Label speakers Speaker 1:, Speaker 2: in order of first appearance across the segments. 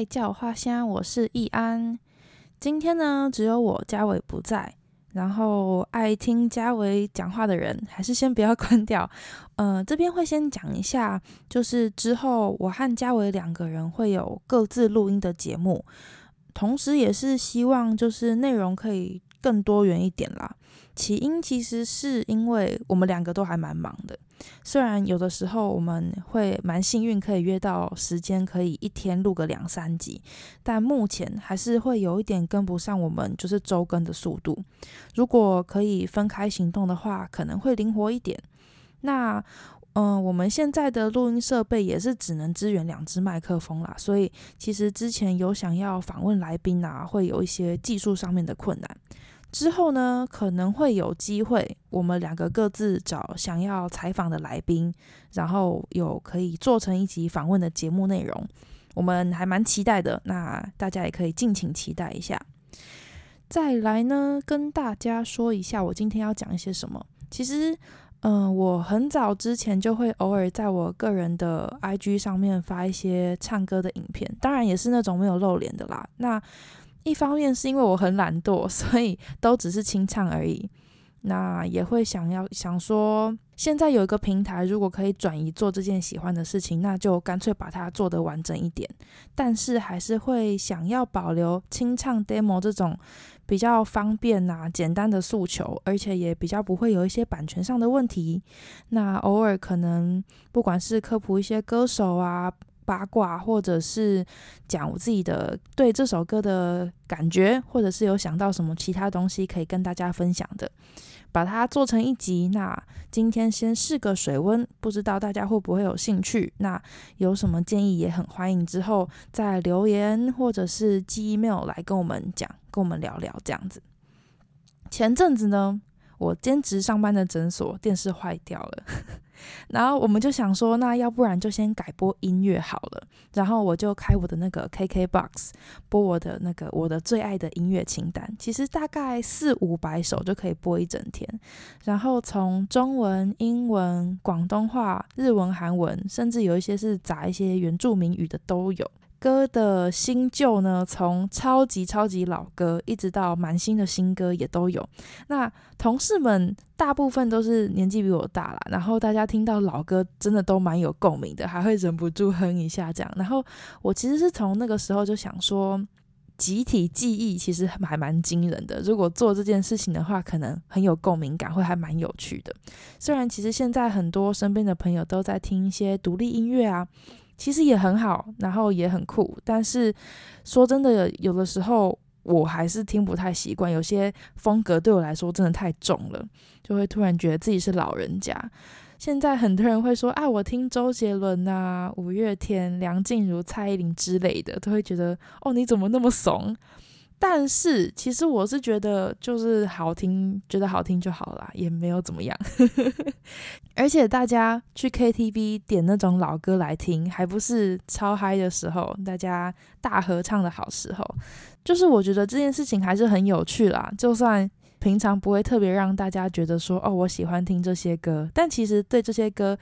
Speaker 1: 爱叫花香，我是易安。今天呢，只有我嘉伟不在，然后爱听嘉伟讲话的人，还是先不要关掉。呃，这边会先讲一下，就是之后我和嘉伟两个人会有各自录音的节目，同时也是希望就是内容可以更多元一点啦。起因其实是因为我们两个都还蛮忙的。虽然有的时候我们会蛮幸运，可以约到时间，可以一天录个两三集，但目前还是会有一点跟不上我们就是周更的速度。如果可以分开行动的话，可能会灵活一点。那嗯、我们现在的录音设备也是只能支援两只麦克风啦，所以其实之前有想要访问来宾啊，会有一些技术上面的困难。之后呢，可能会有机会，我们两个各自找想要采访的来宾，然后有可以做成一集访问的节目内容，我们还蛮期待的。那大家也可以敬请期待一下。再来呢，跟大家说一下，我今天要讲一些什么。其实，嗯、我很早之前就会偶尔在我个人的 IG 上面发一些唱歌的影片，当然也是那种没有露脸的啦。那一方面是因为我很懒惰，所以都只是清唱而已。那也会想要想说，现在有一个平台，如果可以转移做这件喜欢的事情，那就干脆把它做得完整一点。但是还是会想要保留清唱 demo 这种比较方便呐、啊、简单的诉求，而且也比较不会有一些版权上的问题。那偶尔可能不管是科普一些歌手啊。八卦，或者是讲我自己的对这首歌的感觉，或者是有想到什么其他东西可以跟大家分享的，把它做成一集。那今天先试个水温，不知道大家会不会有兴趣？那有什么建议也很欢迎，之后再留言或者是寄 email 来跟我们讲，跟我们聊聊这样子。前阵子呢，我兼职上班的诊所电视坏掉了。然后我们就想说，那要不然就先改播音乐好了。然后我就开我的那个 KKBOX 播我的那个我的最爱的音乐清单，其实大概四五百首就可以播一整天。然后从中文、英文、广东话、日文、韩文，甚至有一些是杂一些原住民语的都有。歌的新旧呢，从超级超级老歌一直到蛮新的新歌也都有。那同事们大部分都是年纪比我大啦，然后大家听到老歌真的都蛮有共鸣的，还会忍不住哼一下这样。然后我其实是从那个时候就想说，集体记忆其实还蛮惊人的。如果做这件事情的话，可能很有共鸣感，会还蛮有趣的。虽然其实现在很多身边的朋友都在听一些独立音乐啊。其实也很好，然后也很酷，但是说真的，有的时候我还是听不太习惯，有些风格对我来说真的太重了，就会突然觉得自己是老人家。现在很多人会说啊，我听周杰伦啊、五月天、梁静茹、蔡依林之类的，都会觉得哦，你怎么那么怂？但是其实我是觉得就是好听，觉得好听就好啦，也没有怎么样。而且大家去 KTV 点那种老歌来听，还不是超嗨的时候，大家大合唱的好时候。就是我觉得这件事情还是很有趣啦。就算平常不会特别让大家觉得说哦，我喜欢听这些歌，但其实对这些歌，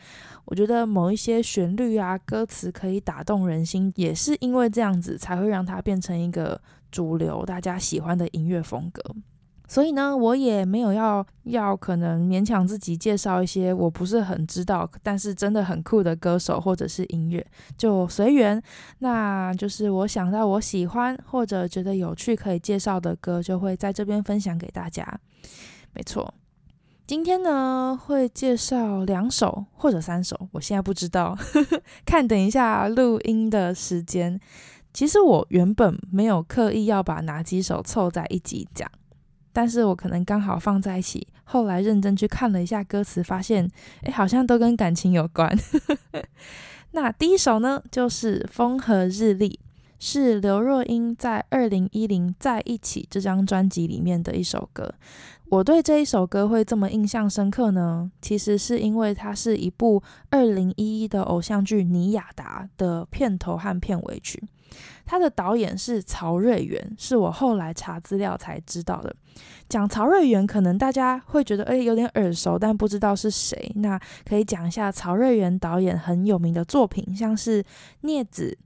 Speaker 1: 我觉得某一些旋律啊、歌词可以打动人心，也是因为这样子才会让它变成一个。主流大家喜欢的音乐风格，所以呢，我也没有要要可能勉强自己介绍一些我不是很知道，但是真的很酷的歌手或者是音乐，就随缘。那就是我想到我喜欢或者觉得有趣可以介绍的歌，就会在这边分享给大家。没错，今天呢会介绍两首或者三首，我现在不知道，看等一下录音的时间。其实我原本没有刻意要把哪几首凑在一起讲，但是我可能刚好放在一起。后来认真去看了一下歌词，发现，哎，好像都跟感情有关。那第一首呢，就是《风和日丽》，是刘若英在二零一零《在一起》这张专辑里面的一首歌。我对这一首歌会这么印象深刻呢，其实是因为它是一部二零一一的偶像剧《尼雅达》的片头和片尾曲。他的导演是曹瑞原，是我后来查资料才知道的。讲曹瑞原，可能大家会觉得诶有点耳熟，但不知道是谁。那可以讲一下曹瑞原导演很有名的作品，像是《镊子》《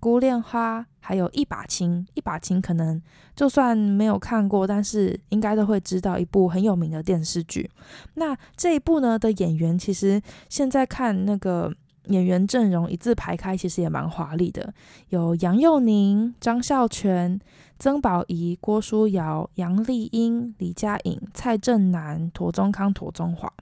Speaker 1: 孤恋花》，还有一把青。一把青可能就算没有看过，但是应该都会知道一部很有名的电视剧。那这一部呢的演员，其实现在看那个演员阵容一字排开，其实也蛮华丽的，有杨佑宁、张孝全、曾宝仪、郭书瑶、杨丽英、李佳颖、蔡正南、庹宗康、庹宗华。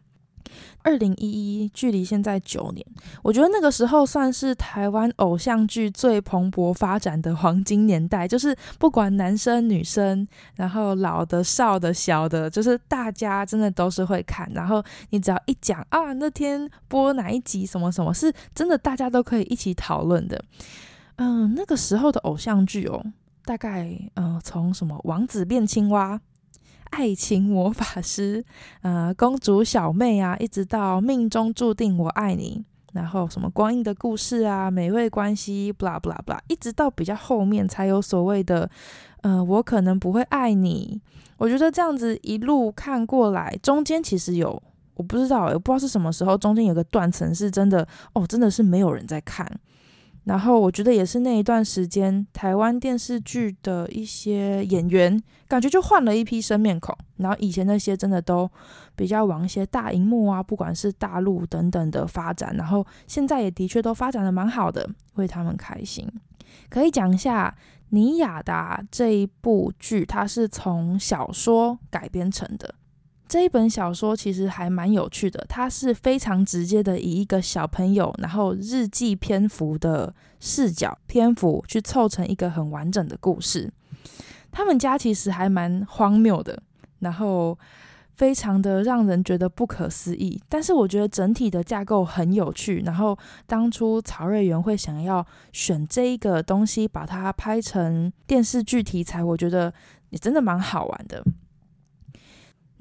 Speaker 1: 二零一一，距离现在九年，我觉得那个时候算是台湾偶像剧最蓬勃发展的黄金年代，就是不管男生女生，然后老的、少的、小的，就是大家真的都是会看。然后你只要一讲啊，那天播哪一集什么什么，是真的大家都可以一起讨论的。嗯，那个时候的偶像剧哦，大概嗯，从什么王子变青蛙。爱情魔法师，呃，公主小妹啊，一直到命中注定我爱你，然后什么光阴的故事啊，美味关系，blah blah blah，一直到比较后面才有所谓的，呃，我可能不会爱你。我觉得这样子一路看过来，中间其实有，我不知道，我不知道是什么时候，中间有个断层是真的，哦，真的是没有人在看。然后我觉得也是那一段时间，台湾电视剧的一些演员感觉就换了一批生面孔。然后以前那些真的都比较往一些大荧幕啊，不管是大陆等等的发展。然后现在也的确都发展的蛮好的，为他们开心。可以讲一下《尼亚达》这一部剧，它是从小说改编成的。这一本小说其实还蛮有趣的，它是非常直接的以一个小朋友，然后日记篇幅的视角篇幅去凑成一个很完整的故事。他们家其实还蛮荒谬的，然后非常的让人觉得不可思议。但是我觉得整体的架构很有趣。然后当初曹瑞元会想要选这一个东西，把它拍成电视剧题材，我觉得也真的蛮好玩的。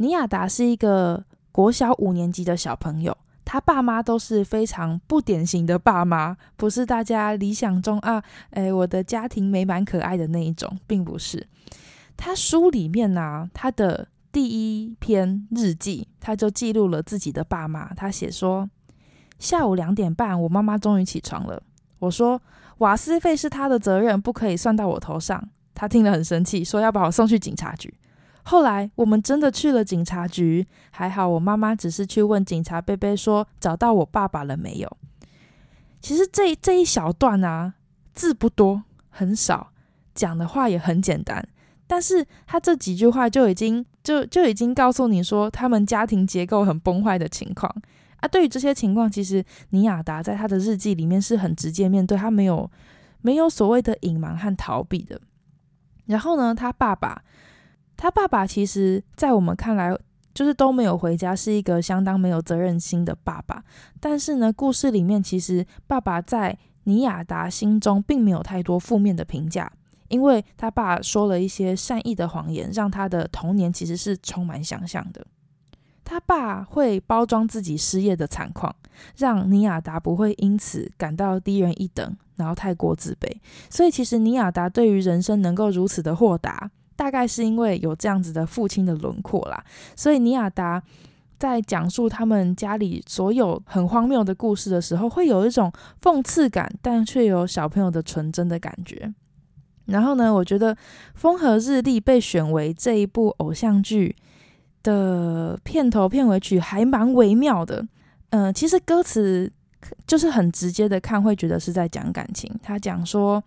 Speaker 1: 尼亚达是一个国小五年级的小朋友，他爸妈都是非常不典型的爸妈，不是大家理想中啊，哎，我的家庭美满可爱的那一种，并不是。他书里面呢、啊，他的第一篇日记，他就记录了自己的爸妈。他写说，下午两点半，我妈妈终于起床了。我说，瓦斯费是他的责任，不可以算到我头上。他听了很生气，说要把我送去警察局。后来我们真的去了警察局，还好我妈妈只是去问警察贝贝说，找到我爸爸了没有。其实这这一小段啊，字不多，很少，讲的话也很简单，但是他这几句话就已经就就已经告诉你说他们家庭结构很崩坏的情况啊。对于这些情况，其实尼亚达在他的日记里面是很直接面对，他没有没有所谓的隐瞒和逃避的。然后呢，他爸爸。他爸爸其实，在我们看来，就是都没有回家，是一个相当没有责任心的爸爸。但是呢，故事里面其实爸爸在尼亚达心中并没有太多负面的评价，因为他爸说了一些善意的谎言，让他的童年其实是充满想象的。他爸会包装自己失业的惨况，让尼亚达不会因此感到低人一等，然后太过自卑。所以，其实尼亚达对于人生能够如此的豁达。大概是因为有这样子的父亲的轮廓啦，所以尼亚达在讲述他们家里所有很荒谬的故事的时候，会有一种讽刺感，但却有小朋友的纯真的感觉。然后呢，我觉得《风和日丽》被选为这一部偶像剧的片头片尾曲，还蛮微妙的。嗯、其实歌词就是很直接的看，会觉得是在讲感情。他讲说。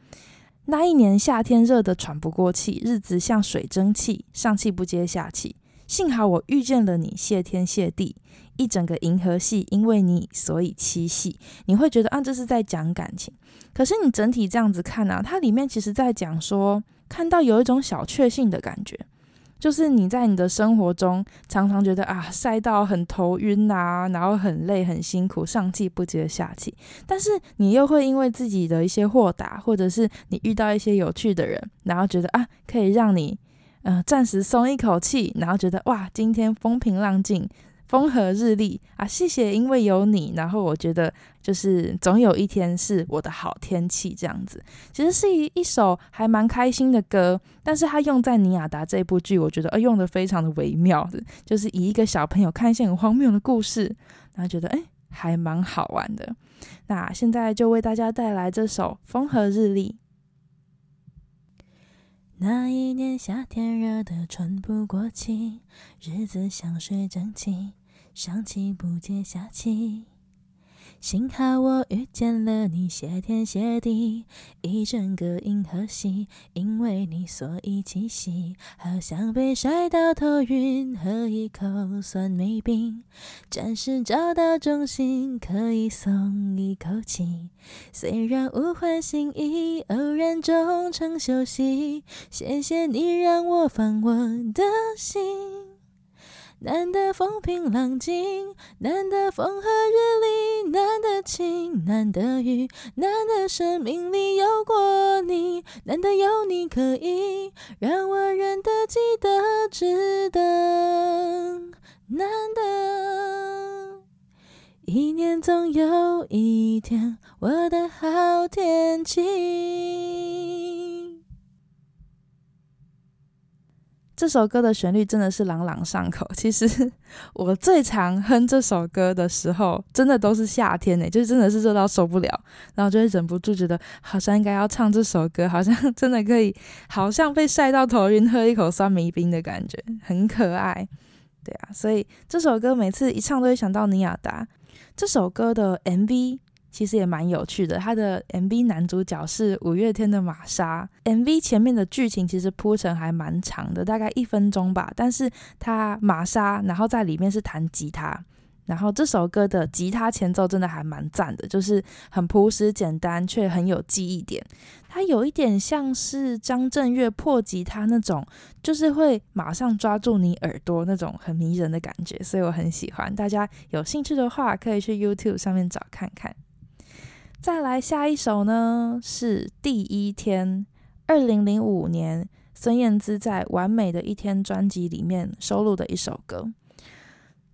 Speaker 1: 那一年夏天热得喘不过气，日子像水蒸气，上气不接下气。幸好我遇见了你，谢天谢地，一整个银河系因为你所以七系。你会觉得啊，这是在讲感情。可是你整体这样子看啊，它里面其实在讲说，看到有一种小确幸的感觉。就是你在你的生活中常常觉得啊，晒到很头晕啊，然后很累很辛苦，上气不接下气。但是你又会因为自己的一些豁达，或者是你遇到一些有趣的人，然后觉得啊，可以让你嗯、呃、暂时松一口气，然后觉得哇，今天风平浪静。风和日丽啊，谢谢，因为有你，然后我觉得就是总有一天是我的好天气这样子。其实是一一首还蛮开心的歌，但是它用在尼亚达这部剧，我觉得呃用的非常的微妙的，就是以一个小朋友看一些很荒谬的故事，然后觉得哎还蛮好玩的。那现在就为大家带来这首《风和日丽》。那一年夏天热得喘不过气，日子像水蒸气，上气不接下气。幸好我遇见了你，谢天谢地，一整个银河系，因为你所以栖息。好像被晒到头晕，喝一口酸梅冰，暂时找到中心，可以松一口气。虽然物换星移，偶然终成休息，谢谢你让我放我的心。难得风平浪静，难得风和日丽，难得晴，难得雨，难得生命里有过你，难得有你可以让我认得、记得、值得。难得一年总有一天，我的好天气。这首歌的旋律真的是朗朗上口。其实我最常哼这首歌的时候，真的都是夏天呢，就是真的是热到受不了，然后就会忍不住觉得好像应该要唱这首歌，好像真的可以，好像被晒到头晕，喝一口酸梅冰的感觉，很可爱。对啊，所以这首歌每次一唱都会想到尼亚达。这首歌的 MV。其实也蛮有趣的，他的 MV 男主角是五月天的玛莎。MV 前面的剧情其实铺陈还蛮长的，大概一分钟吧。但是他玛莎，然后在里面是弹吉他，然后这首歌的吉他前奏真的还蛮赞的，就是很朴实简单却很有记忆点。它有一点像是张震岳破吉他那种，就是会马上抓住你耳朵那种很迷人的感觉，所以我很喜欢。大家有兴趣的话，可以去 YouTube 上面找看看。再来下一首呢，是第一天，二零零五年孙燕姿在《完美的一天》专辑里面收录的一首歌。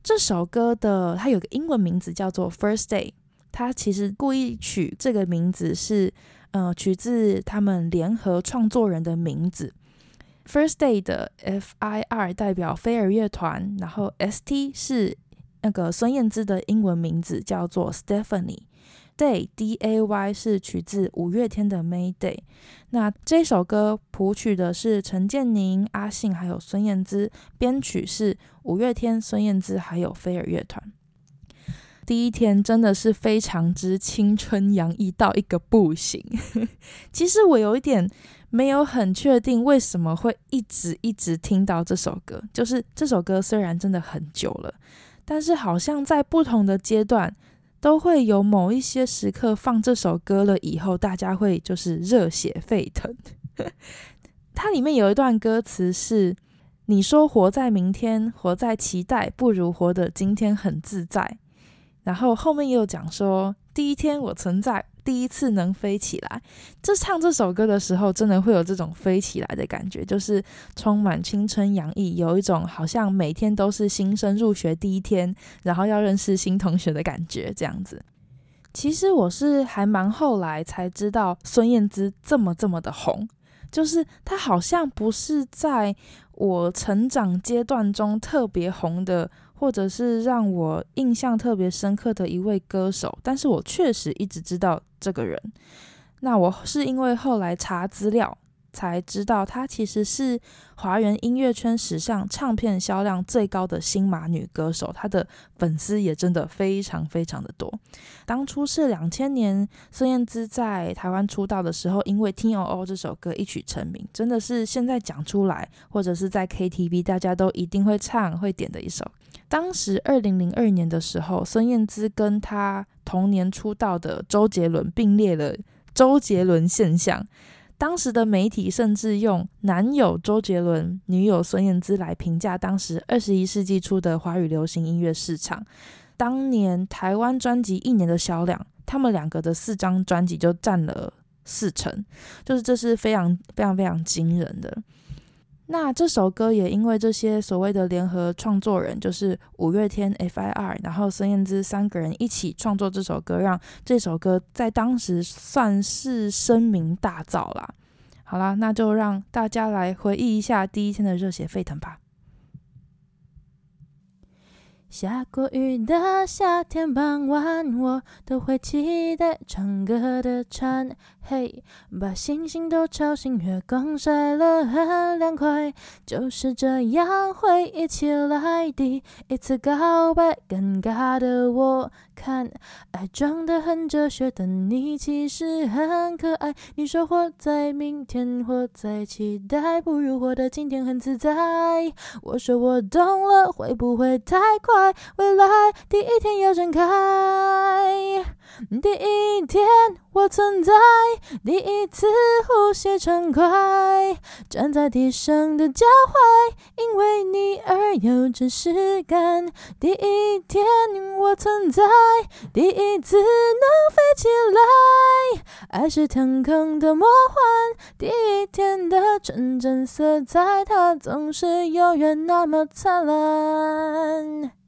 Speaker 1: 这首歌的它有个英文名字叫做《First Day》，它其实故意取这个名字是呃取自他们联合创作人的名字。First Day 的 F I R 代表飞儿乐团，然后 S T 是那个孙燕姿的英文名字，叫做 Stephanie。Day D A Y 是取自五月天的 Mayday。那这首歌谱曲的是陈建宁、阿信还有孙燕姿，编曲是五月天、孙燕姿还有飞儿乐团。第一天真的是非常之青春洋溢到一个不行。其实我有一点没有很确定为什么会一直一直听到这首歌，就是这首歌虽然真的很久了，但是好像在不同的阶段。都会有某一些时刻放这首歌了以后，大家会就是热血沸腾。它里面有一段歌词是：“你说活在明天，活在期待，不如活得今天很自在。”然后后面又讲说：“第一天我存在。”第一次能飞起来，这唱这首歌的时候，真的会有这种飞起来的感觉，就是充满青春洋溢，有一种好像每天都是新生入学第一天，然后要认识新同学的感觉，这样子。其实我是还蛮后来才知道孙燕姿这么这么的红，就是她好像不是在我成长阶段中特别红的。或者是让我印象特别深刻的一位歌手，但是我确实一直知道这个人。那我是因为后来查资料才知道，她其实是华人音乐圈史上唱片销量最高的新马女歌手，她的粉丝也真的非常非常的多。当初是两千年孙燕姿在台湾出道的时候，因为《听哦哦》这首歌一曲成名，真的是现在讲出来或者是在 KTV 大家都一定会唱会点的一首。当时二零零二年的时候，孙燕姿跟她同年出道的周杰伦并列了周杰伦现象。当时的媒体甚至用“男友周杰伦，女友孙燕姿”来评价当时二十一世纪初的华语流行音乐市场。当年台湾专辑一年的销量，他们两个的四张专辑就占了四成，就是这是非常非常非常惊人的。那这首歌也因为这些所谓的联合创作人，就是五月天、F.I.R.，然后孙燕姿三个人一起创作这首歌，让这首歌在当时算是声名大噪啦。好啦，那就让大家来回忆一下第一天的热血沸腾吧。下过雨的夏天傍晚，我都会期待唱歌的蝉。嘿，把星星都吵醒，月光晒了很凉快。就是这样会一起来。第一次告白，尴尬的我看，爱装得很哲学的你其实很可爱。你说活在明天，活在期待，不如活得今天很自在。我说我懂了，会不会太快？未来第一天要展开，第一天我存在，第一次呼吸畅快，站在地上的脚踝，因为你而有真实感。第一天我存在，第一次能飞起来，爱是天空的魔幻。第一天的纯真色彩，它总是永远那么灿烂。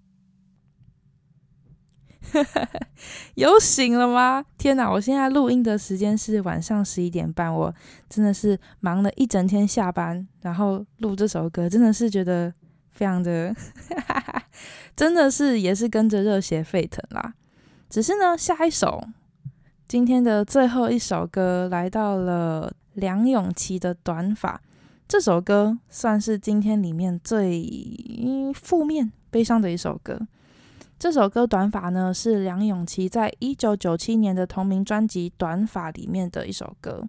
Speaker 1: 有醒了吗？天哪！我现在录音的时间是晚上十一点半，我真的是忙了一整天下班，然后录这首歌，真的是觉得非常的，真的是也是跟着热血沸腾啦。只是呢，下一首今天的最后一首歌来到了梁咏琪的《短发》，这首歌算是今天里面最负面、悲伤的一首歌。这首歌《短发》呢，是梁咏琪在一九九七年的同名专辑《短发》里面的一首歌。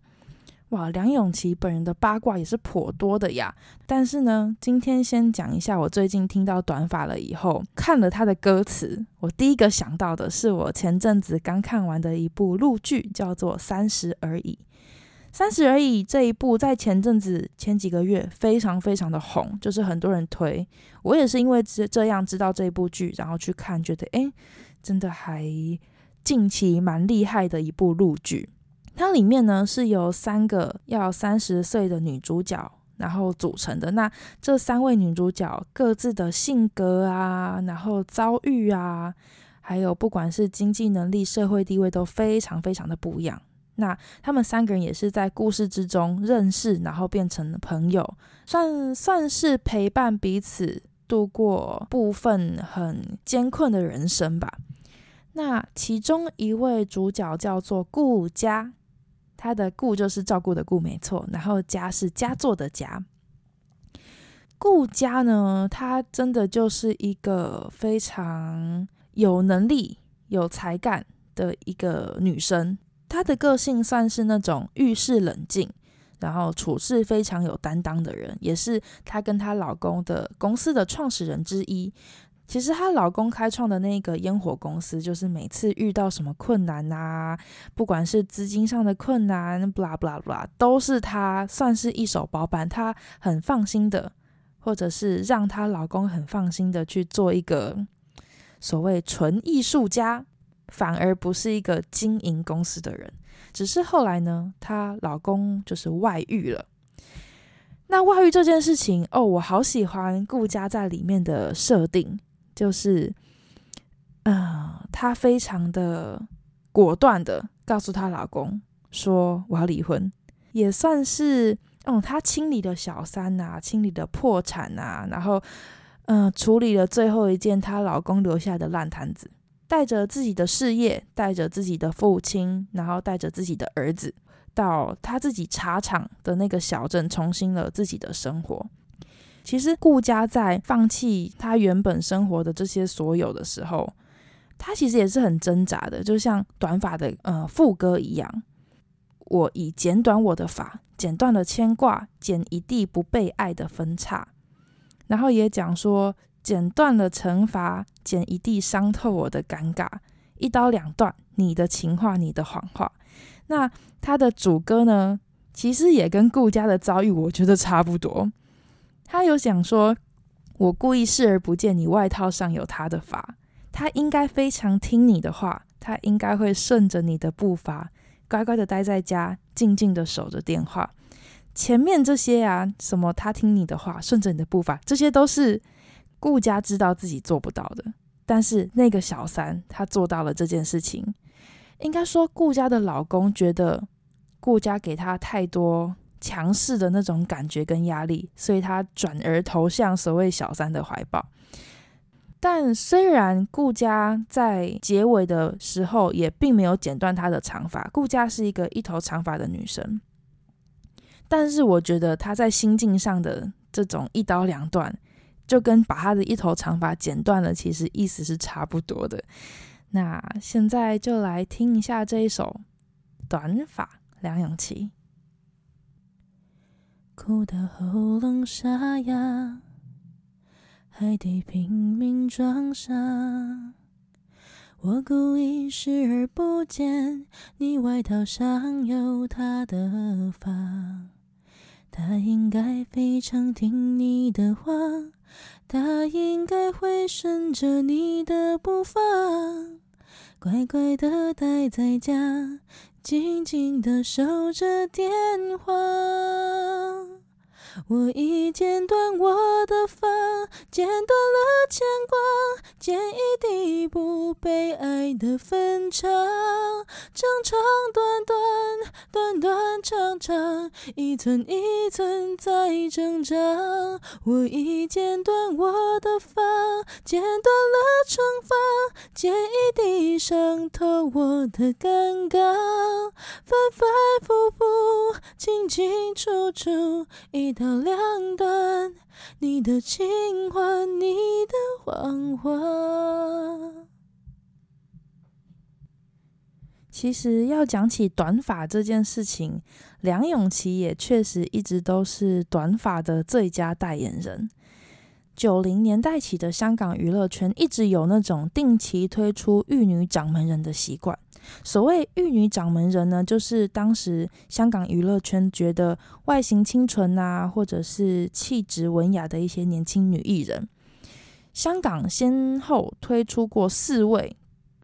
Speaker 1: 哇，梁咏琪本人的八卦也是颇多的呀。但是呢，今天先讲一下我最近听到《短发》了以后，看了他的歌词，我第一个想到的是我前阵子刚看完的一部陆剧，叫做《三十而已》。三十而已这一部在前阵子前几个月非常非常的红，就是很多人推。我也是因为这这样知道这一部剧，然后去看，觉得诶，真的还近期蛮厉害的一部陆剧。它里面呢是由三个要三十岁的女主角然后组成的。那这三位女主角各自的性格啊，然后遭遇啊，还有不管是经济能力、社会地位都非常非常的不一样。那他们三个人也是在故事之中认识，然后变成朋友，算算是陪伴彼此度过部分很艰困的人生吧。那其中一位主角叫做顾佳，他的顾就是照顾的顾，没错，然后佳是佳作的佳。顾佳呢，她真的就是一个非常有能力、有才干的一个女生。她的个性算是那种遇事冷静，然后处事非常有担当的人，也是她跟她老公的公司的创始人之一。其实她老公开创的那个烟火公司，就是每次遇到什么困难啊，不管是资金上的困难，blah blah blah，都是她算是一手包办，她很放心的，或者是让她老公很放心的去做一个所谓纯艺术家。反而不是一个经营公司的人，只是后来呢，她老公就是外遇了。那外遇这件事情，哦，我好喜欢顾佳在里面的设定，就是，呃，她非常的果断的告诉她老公说我要离婚，也算是，哦，她清理了小三呐，清理了破产呐，然后，嗯、处理了最后一件她老公留下的烂摊子。带着自己的事业，带着自己的父亲，然后带着自己的儿子，到他自己茶厂的那个小镇，重新了自己的生活。其实顾家在放弃他原本生活的这些所有的时候，他其实也是很挣扎的，就像短发的呃副歌一样：“我已剪短我的发，剪断了牵挂，剪一地不被爱的分叉。”然后也讲说。剪断了惩罚，剪一地伤透我的尴尬，一刀两断，你的情话，你的谎话。那他的主歌呢，其实也跟顾佳的遭遇，我觉得差不多。他有讲说，我故意视而不见，你外套上有他的发，他应该非常听你的话，他应该会顺着你的步伐，乖乖的待在家，静静的守着电话。前面这些啊，什么他听你的话，顺着你的步伐，这些都是。顾佳知道自己做不到的，但是那个小三他做到了这件事情。应该说，顾佳的老公觉得顾佳给他太多强势的那种感觉跟压力，所以他转而投向所谓小三的怀抱。但虽然顾佳在结尾的时候也并没有剪断她的长发，顾佳是一个一头长发的女生，但是我觉得她在心境上的这种一刀两断，就跟把他的一头长发剪断了，其实意思是差不多的。那现在就来听一下这一首《短发》，梁咏琪。
Speaker 2: 哭到喉咙沙哑。还得拼命装傻，我故意视而不见，你外套上有他的发，他应该非常听你的话，他应该会顺着你的步伐，乖乖的待在家，静静的守着电话。我已剪断我的发，剪断了牵挂，剪一地不被爱的分岔，长长短短，短短长长，一寸一寸在挣扎。我已剪断我的发，剪断了长发，剪一伤透我的尴尬，反反复复，清清楚楚，一刀。两断，你的情话，你的谎话。
Speaker 1: 其实要讲起短发这件事情，梁咏琪也确实一直都是短发的最佳代言人。九零年代起的香港娱乐圈一直有那种定期推出玉女掌门人的习惯。所谓玉女掌门人呢，就是当时香港娱乐圈觉得外形清纯啊，或者是气质文雅的一些年轻女艺人。香港先后推出过四位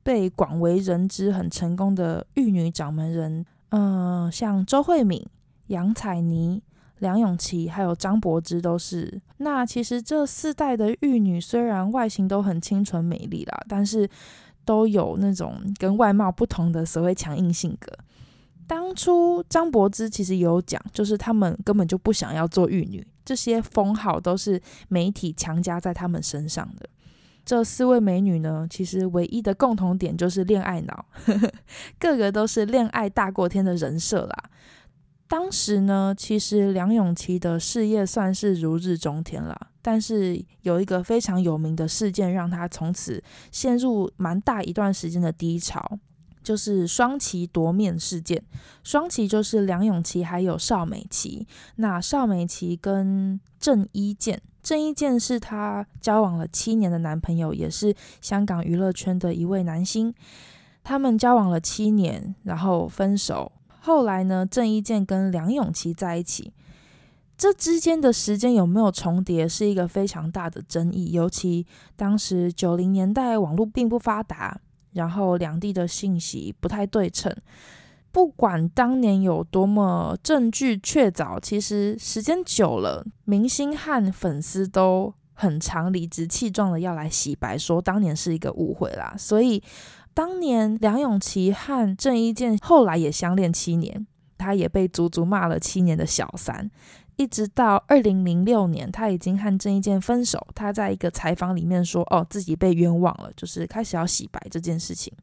Speaker 1: 被广为人知很成功的玉女掌门人，嗯、像周慧敏、杨采妮。梁咏琪还有张柏芝都是。那其实这四代的玉女虽然外形都很清纯美丽啦，但是都有那种跟外貌不同的所谓强硬性格。当初张柏芝其实有讲，就是他们根本就不想要做玉女，这些封号都是媒体强加在他们身上的。这四位美女呢，其实唯一的共同点就是恋爱脑，个个都是恋爱大过天的人设啦。当时呢，其实梁咏琪的事业算是如日中天了，但是有一个非常有名的事件，让她从此陷入蛮大一段时间的低潮，就是双旗夺面事件。双旗就是梁咏琪还有邵美琪，那邵美琪跟郑伊健，郑伊健是她交往了七年的男朋友，也是香港娱乐圈的一位男星，他们交往了七年，然后分手。后来呢，郑伊健跟梁咏琪在一起，这之间的时间有没有重叠，是一个非常大的争议。尤其当时九零年代网络并不发达，然后两地的信息不太对称。不管当年有多么证据确凿，其实时间久了，明星和粉丝都很常理直气壮的要来洗白，说当年是一个误会啦。所以。当年梁咏琪和郑伊健后来也相恋七年，他也被足足骂了七年的小三，一直到二零零六年，他已经和郑伊健分手。他在一个采访里面说：“哦，自己被冤枉了，就是开始要洗白这件事情。”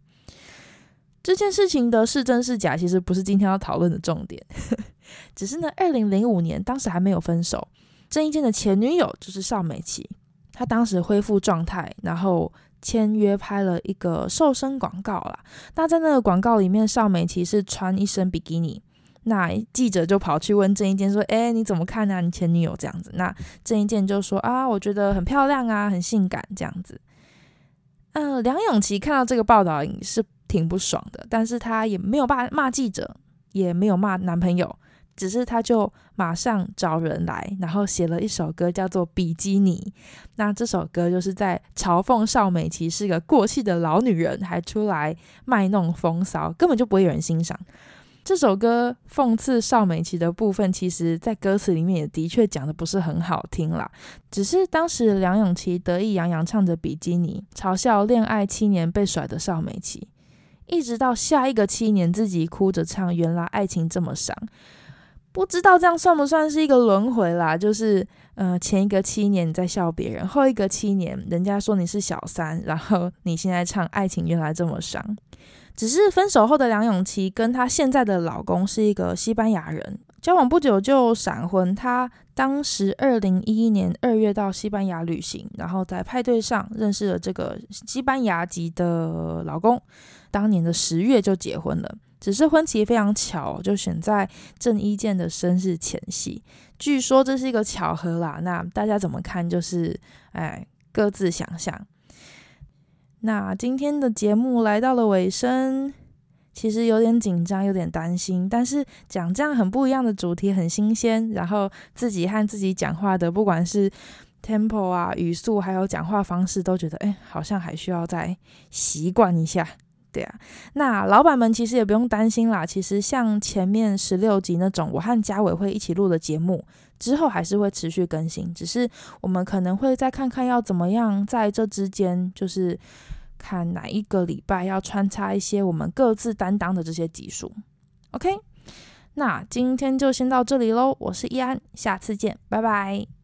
Speaker 1: 这件事情的是真是假，其实不是今天要讨论的重点。只是呢，二零零五年当时还没有分手，郑伊健的前女友就是邵美琪，她当时恢复状态，然后。签约拍了一个瘦身广告啦，那在那个广告里面，邵美琪是穿一身比基尼，那记者就跑去问郑伊健说：“哎，你怎么看呢、啊？你前女友这样子？”那郑伊健就说：“啊，我觉得很漂亮啊，很性感这样子。”嗯，梁咏琪看到这个报道是挺不爽的，但是她也没有骂骂记者，也没有骂男朋友。只是他就马上找人来，然后写了一首歌，叫做《比基尼》。那这首歌就是在嘲讽邵美琪是个过气的老女人，还出来卖弄风骚，根本就不会有人欣赏。这首歌讽刺邵美琪的部分，其实在歌词里面也的确讲的不是很好听啦。只是当时梁咏琪得意洋洋唱着《比基尼》，嘲笑恋爱七年被甩的邵美琪，一直到下一个七年自己哭着唱，原来爱情这么伤。不知道这样算不算是一个轮回啦？就是呃，前一个七年你在笑别人，后一个七年人家说你是小三，然后你现在唱爱情原来这么伤。只是分手后的梁咏琪跟她现在的老公是一个西班牙人，交往不久就闪婚。她当时二零一一年二月到西班牙旅行，然后在派对上认识了这个西班牙籍的老公，当年的十月就结婚了。只是婚期非常巧，就选在郑伊健的生日前夕。据说这是一个巧合啦，那大家怎么看？就是哎，各自想象。那今天的节目来到了尾声，其实有点紧张，有点担心，但是讲这样很不一样的主题，很新鲜，然后自己和自己讲话的，不管是 tempo 啊、语速，还有讲话方式，都觉得哎，好像还需要再习惯一下。对啊，那老板们其实也不用担心啦。其实像前面十六集那种，我和家伟会一起录的节目，之后还是会持续更新。只是我们可能会再看看要怎么样在这之间，就是看哪一个礼拜要穿插一些我们各自担当的这些集数。OK，那今天就先到这里喽。我是易安，下次见，拜拜。